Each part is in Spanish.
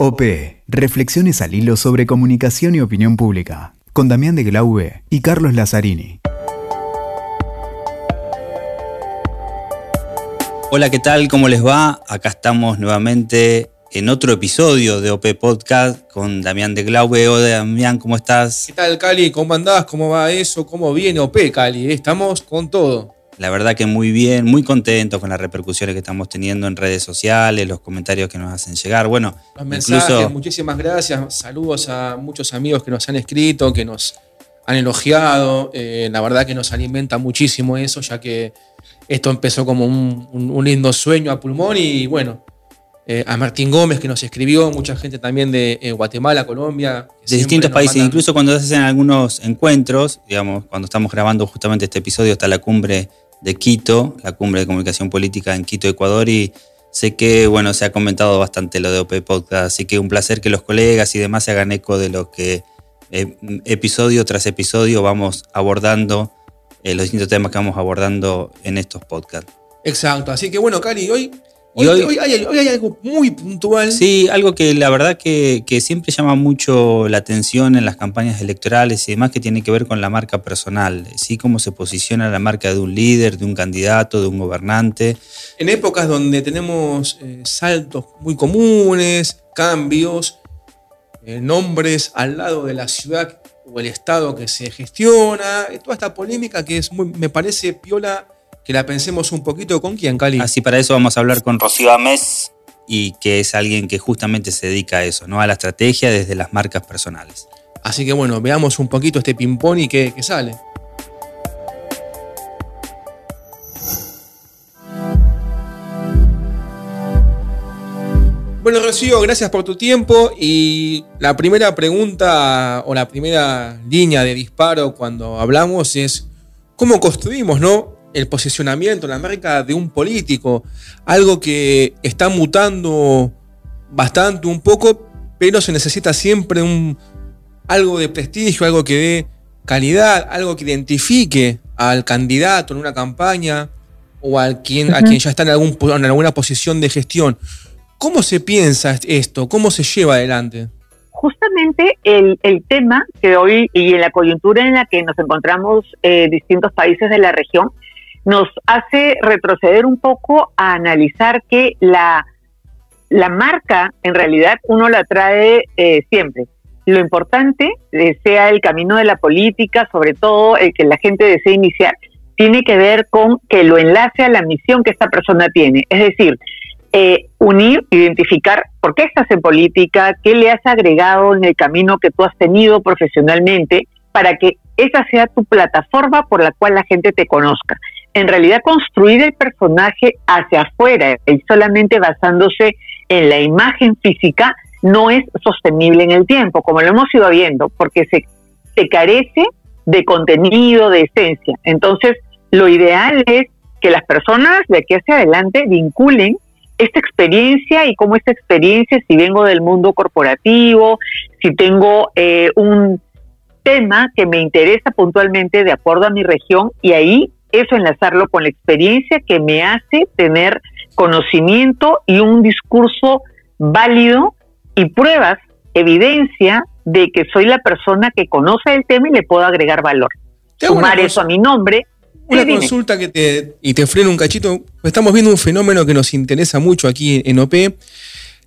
OP, Reflexiones al hilo sobre comunicación y opinión pública, con Damián de Glaube y Carlos Lazzarini. Hola, ¿qué tal? ¿Cómo les va? Acá estamos nuevamente en otro episodio de OP Podcast con Damián de Glaube. Hola Damián, ¿cómo estás? ¿Qué tal, Cali? ¿Cómo andás? ¿Cómo va eso? ¿Cómo viene OP, Cali? Estamos con todo. La verdad que muy bien, muy contento con las repercusiones que estamos teniendo en redes sociales, los comentarios que nos hacen llegar. Bueno, los mensajes, muchísimas gracias. Saludos a muchos amigos que nos han escrito, que nos han elogiado. Eh, la verdad que nos alimenta muchísimo eso, ya que esto empezó como un, lindo sueño a pulmón y bueno, eh, a Martín Gómez que nos escribió, mucha gente también de eh, Guatemala, Colombia. De distintos países, incluso cuando se hacen algunos encuentros, digamos, cuando estamos grabando justamente este episodio, está la cumbre de Quito, la cumbre de comunicación política en Quito, Ecuador, y sé que bueno, se ha comentado bastante lo de OP Podcast, así que un placer que los colegas y demás se hagan eco de lo que eh, episodio tras episodio vamos abordando, eh, los distintos temas que vamos abordando en estos podcasts. Exacto, así que bueno, Cali, hoy Hoy, hay, algo muy puntual. Sí, algo que la verdad que, siempre llama mucho la atención en las campañas electorales y demás que tiene que ver con la marca personal, ¿sí? Cómo se posiciona la marca de un líder, de un candidato, de un gobernante. En épocas donde tenemos eh, saltos muy comunes, cambios, eh, nombres al lado de la ciudad o el estado que se gestiona, toda esta polémica que es me parece piola que la pensemos un poquito con quién, Cali. Así para eso vamos a hablar con Rocío Amés y que es alguien que justamente se dedica a eso, ¿no? A la estrategia desde las marcas personales. Así que bueno, veamos un poquito este ping-pong y qué, qué sale. Bueno, Rocío, gracias por tu tiempo. Y la primera pregunta o la primera línea de disparo cuando hablamos es cómo construimos, ¿no? El posicionamiento, la marca de un político, algo que está mutando bastante un poco, pero se necesita siempre un, algo de prestigio, algo que dé calidad, algo que identifique al candidato en una campaña o al quien, a quien ya está en, algún, en alguna posición de gestión. ¿Cómo se piensa esto? ¿Cómo se lleva adelante? Justamente el, tema que hoy y en la coyuntura en la que nos encontramos eh, distintos países de la región nos hace retroceder un poco a analizar que la, la marca en realidad uno la trae eh, siempre. Lo importante, eh, sea el camino de la política, sobre todo el que la gente desea iniciar, tiene que ver con que lo enlace a la misión que esta persona tiene. Es decir, eh, unir, identificar por qué estás en política, qué le has agregado en el camino que tú has tenido profesionalmente, para que esa sea tu plataforma por la cual la gente te conozca en realidad construir el personaje hacia afuera y solamente basándose en la imagen física no es sostenible en el tiempo, como lo hemos ido viendo, porque se, se carece de contenido, de esencia. Entonces, lo ideal es que las personas de aquí hacia adelante vinculen esta experiencia y cómo esta experiencia, si vengo del mundo corporativo, si tengo eh, un tema que me interesa puntualmente de acuerdo a mi región y ahí eso enlazarlo con la experiencia que me hace tener conocimiento y un discurso válido y pruebas, evidencia de que soy la persona que conoce el tema y le puedo agregar valor. Sumar eso a mi nombre. Una consulta que te, y te freno un cachito. Estamos viendo un fenómeno que nos interesa mucho aquí en OP,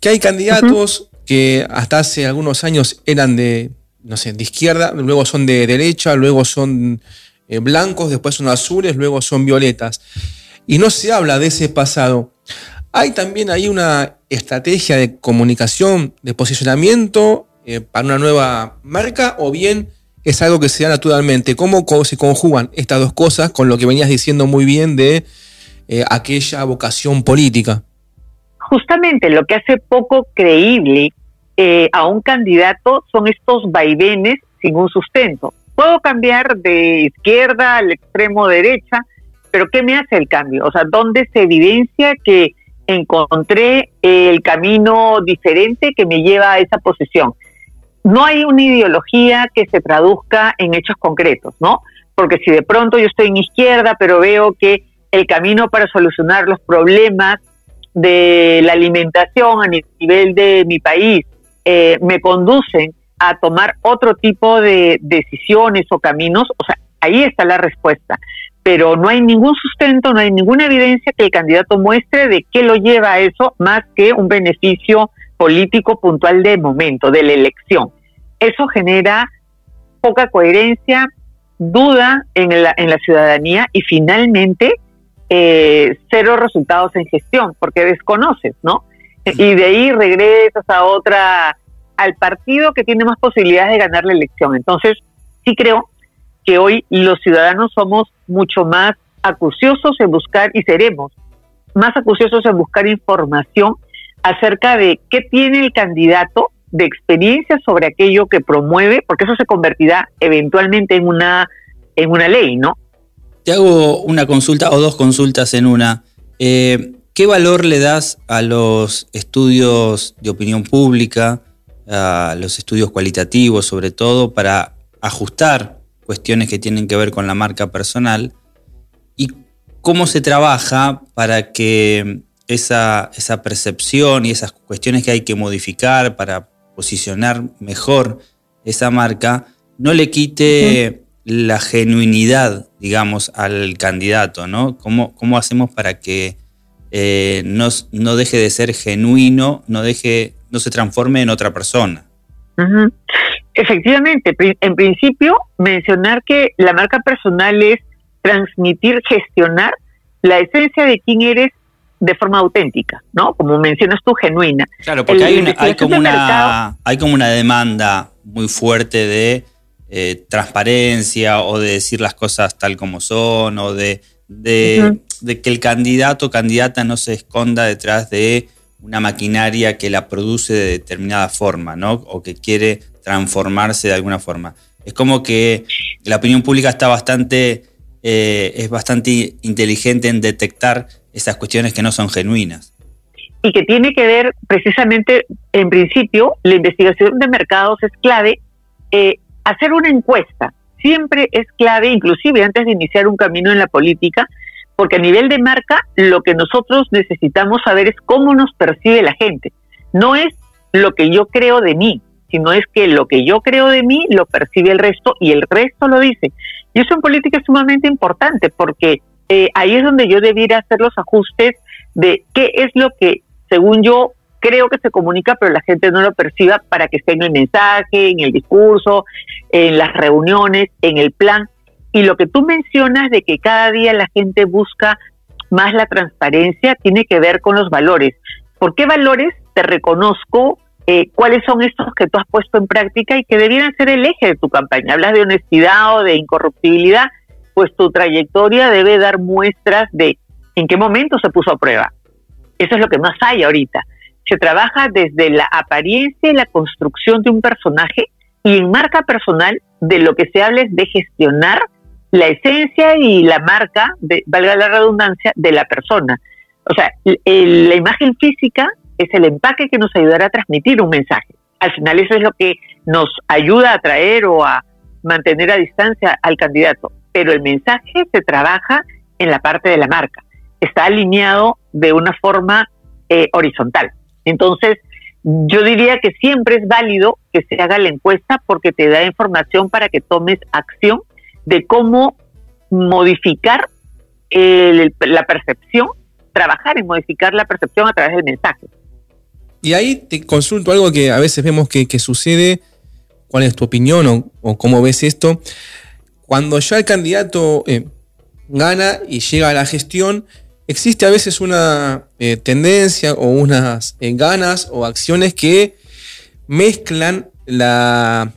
que hay candidatos que hasta hace algunos años eran de, no sé, de izquierda, luego son de derecha, luego son eh, blancos, después son azules, luego son violetas. Y no se habla de ese pasado. Hay también ahí una estrategia de comunicación, de posicionamiento eh, para una nueva marca o bien es algo que se da naturalmente. ¿Cómo se conjugan estas dos cosas con lo que venías diciendo muy bien de eh, aquella vocación política? Justamente lo que hace poco creíble a un candidato son estos vaivenes sin un sustento. Puedo cambiar de izquierda al extremo derecha, pero ¿qué me hace el cambio? O sea, ¿dónde se evidencia que encontré el camino diferente que me lleva a esa posición? No hay una ideología que se traduzca en hechos concretos, ¿no? Porque si de pronto yo estoy en izquierda, pero veo que el camino para solucionar los problemas de la alimentación a nivel de mi país eh, me conducen a tomar otro tipo de decisiones o caminos, o sea, ahí está la respuesta. Pero no hay ningún sustento, no hay ninguna evidencia que el candidato muestre de qué lo lleva a eso más que un beneficio político puntual de momento, de la elección. Eso genera poca coherencia, duda en la, en la ciudadanía y finalmente eh, cero resultados en gestión, porque desconoces, ¿no? Y de ahí regresas a otra, al partido que tiene más posibilidades de ganar la elección. Entonces, sí creo que hoy los ciudadanos somos mucho más acuciosos en buscar, y seremos más acuciosos en buscar información acerca de qué tiene el candidato de experiencia sobre aquello que promueve, porque eso se convertirá eventualmente en una, en una ley, ¿no? Te hago una consulta o dos consultas en una. Eh, ¿Qué valor le das a los estudios de opinión pública, los estudios cualitativos sobre todo, para ajustar cuestiones que tienen que ver con la marca personal? ¿Y cómo se trabaja para que esa, esa percepción y esas cuestiones que hay que modificar para posicionar mejor esa marca, no le quite la genuinidad, digamos, al candidato, ¿no? ¿Cómo, cómo hacemos para que eh, no, deje de ser genuino, no, deje, no se transforme en otra persona? Efectivamente, en principio, mencionar que la marca personal es transmitir, gestionar la esencia de quién eres de forma auténtica, ¿no? Como mencionas tú, genuina. Claro, porque hay, hay, como una, hay como una demanda muy fuerte de eh, transparencia o de decir las cosas tal como son o de, de, que el candidato o candidata no se esconda detrás de una maquinaria que la produce de determinada forma, ¿no? O que quiere transformarse de alguna forma. Es como que la opinión pública está bastante, eh, es bastante inteligente en detectar esas cuestiones que no son genuinas. Y que tiene que ver precisamente, en principio, la investigación de mercados es clave. Eh, hacer una encuesta siempre es clave, inclusive antes de iniciar un camino en la política, porque a nivel de marca lo que nosotros necesitamos saber es cómo nos percibe la gente. No es lo que yo creo de mí, sino es que lo que yo creo de mí lo percibe el resto y el resto lo dice. Y eso en política es sumamente importante porque eh, ahí es donde yo debiera hacer los ajustes de qué es lo que, según yo, creo que se comunica, pero la gente no lo perciba para que esté en el mensaje, en el discurso, en las reuniones, en el plan. Y lo que tú mencionas de que cada día la gente busca más la transparencia tiene que ver con los valores. ¿Por qué valores te reconozco? Eh, ¿Cuáles son estos que tú has puesto en práctica y que debieran ser el eje de tu campaña? Hablas de honestidad o de incorruptibilidad pues tu trayectoria debe dar muestras de en qué momento se puso a prueba. Eso es lo que más hay ahorita. Se trabaja desde la apariencia y la construcción de un personaje y en marca personal de lo que se habla es de gestionar la esencia y la marca, de, valga la redundancia, de la persona. O sea, la imagen física es el empaque que nos ayudará a transmitir un mensaje. Al final eso es lo que nos ayuda a atraer o a mantener a distancia al candidato pero el mensaje se trabaja en la parte de la marca. Está alineado de una forma eh, horizontal. Entonces, yo diría que siempre es válido que se haga la encuesta porque te da información para que tomes acción de cómo modificar la percepción, trabajar en modificar la percepción a través del mensaje. Y ahí te consulto algo que a veces vemos que, sucede. ¿Cuál es tu opinión o, o cómo ves esto? cuando ya el candidato eh, gana y llega a la gestión, existe a veces una eh, tendencia o unas eh, ganas o acciones que mezclan la,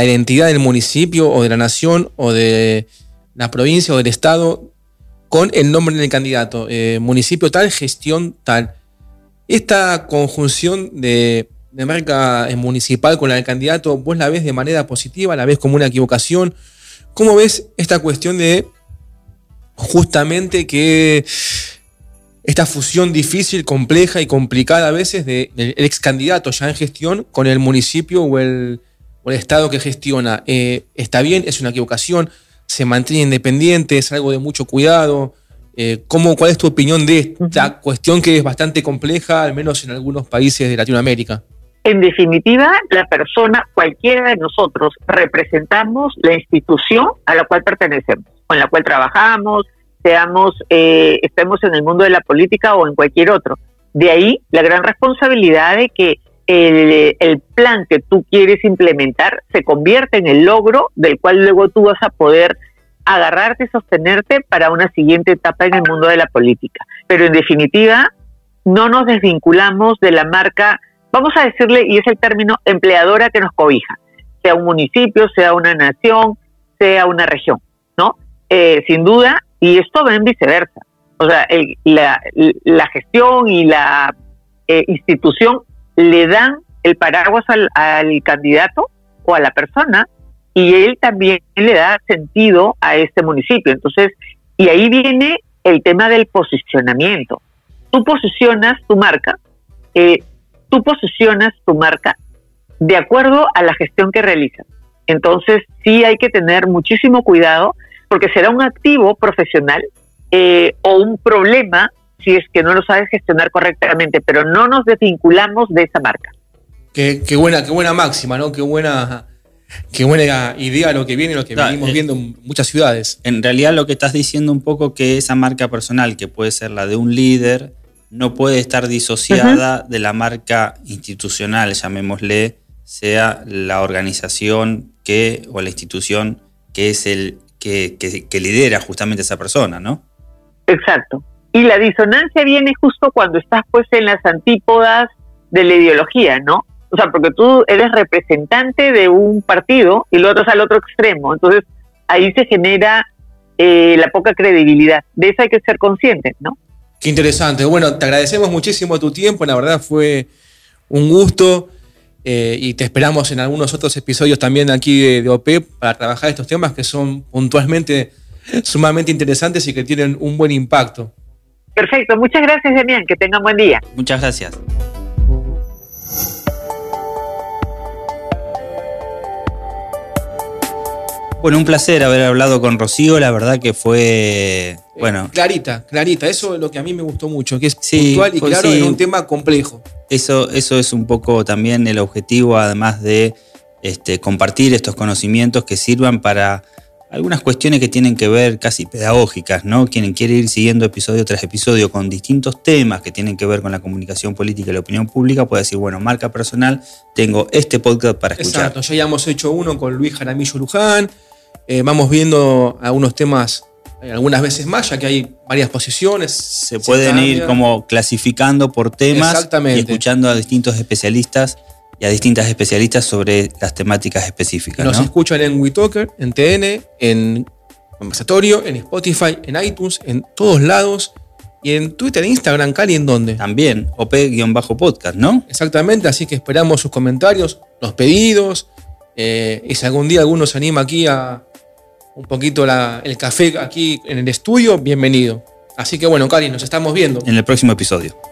identidad del municipio o de la nación o de la provincia o del estado con el nombre del candidato. municipio tal, gestión tal. Esta conjunción de, de marca municipal con la del candidato, ¿vos la ves de manera positiva? ¿La ves como una equivocación? ¿Cómo ves esta cuestión de justamente que esta fusión difícil, compleja y complicada a veces del ex candidato ya en gestión con el municipio o el, estado que gestiona? Eh, ¿Está bien? ¿Es una equivocación? ¿Se mantiene independiente? ¿Es algo de mucho cuidado? Eh, ¿cómo, ¿Cuál es tu opinión de esta cuestión que es bastante compleja, al menos en algunos países de Latinoamérica? En definitiva, la persona, cualquiera de nosotros, representamos la institución a la cual pertenecemos, con la cual trabajamos, seamos, eh, estemos en el mundo de la política o en cualquier otro. De ahí la gran responsabilidad de que el, el, plan que tú quieres implementar se convierte en el logro del cual luego tú vas a poder agarrarte y sostenerte para una siguiente etapa en el mundo de la política. Pero en definitiva, no nos desvinculamos de la marca, vamos a decirle, y es el término empleadora que nos cobija, sea un municipio, sea una nación, sea una región, ¿no? Eh, sin duda, y esto va en viceversa. O sea, la, la, gestión y la eh, institución le dan el paraguas al, candidato o a la persona y él también le da sentido a este municipio. Entonces, y ahí viene el tema del posicionamiento. Tú posicionas tu marca, eh, tú posicionas tu marca de acuerdo a la gestión que realizas. Entonces, sí hay que tener muchísimo cuidado porque será un activo profesional eh, o un problema si es que no lo sabes gestionar correctamente, pero no nos desvinculamos de esa marca. Qué, qué buena, qué buena máxima, ¿no? Qué buena Qué buena idea lo que viene, lo que venimos eh, viendo en muchas ciudades. En realidad lo que estás diciendo un poco que esa marca personal, que puede ser la de un líder, no puede estar disociada de la marca institucional, llamémosle, sea la organización que o la institución que es el que, que lidera justamente esa persona, ¿no? Exacto. Y la disonancia viene justo cuando estás pues en las antípodas de la ideología, ¿no? O sea, porque tú eres representante de un partido y luego estás al otro extremo. Entonces, ahí se genera eh, la poca credibilidad. De eso hay que ser conscientes, ¿no? Qué interesante. Bueno, te agradecemos muchísimo tu tiempo. La verdad fue un gusto. Eh, y te esperamos en algunos otros episodios también aquí de, de, para trabajar estos temas que son puntualmente sumamente interesantes y que tienen un buen impacto. Perfecto, muchas gracias Demián, que tengan buen día. Muchas gracias. Bueno, un placer haber hablado con Rocío, la verdad que fue, bueno... clarita, clarita, eso es lo que a mí me gustó mucho, que es puntual y claro en un tema complejo. Eso, eso es un poco también el objetivo, además de este, compartir estos conocimientos que sirvan para algunas cuestiones que tienen que ver casi pedagógicas, ¿no? Quien quiere ir siguiendo episodio tras episodio con distintos temas que tienen que ver con la comunicación política y la opinión pública, puede decir, bueno, marca personal, tengo este podcast para escuchar. Exacto, ya hemos hecho uno con Luis Jaramillo Luján, eh, vamos viendo algunos temas eh, algunas veces más, ya que hay varias posiciones. Se, pueden ir como clasificando por temas y escuchando a distintos especialistas y a distintas especialistas sobre las temáticas específicas. Nos escuchan en WeTalker, en TN, en Conversatorio, en Spotify, en iTunes, en todos lados. Y en Twitter e Instagram, Cali, ¿en dónde? También, OP-podcast, ¿no? Exactamente, así que esperamos sus comentarios, los pedidos. Eh, y si algún día alguno se anima aquí a, un poquito el café aquí en el estudio, bienvenido. Así que bueno, Cari, nos estamos viendo. En el próximo episodio.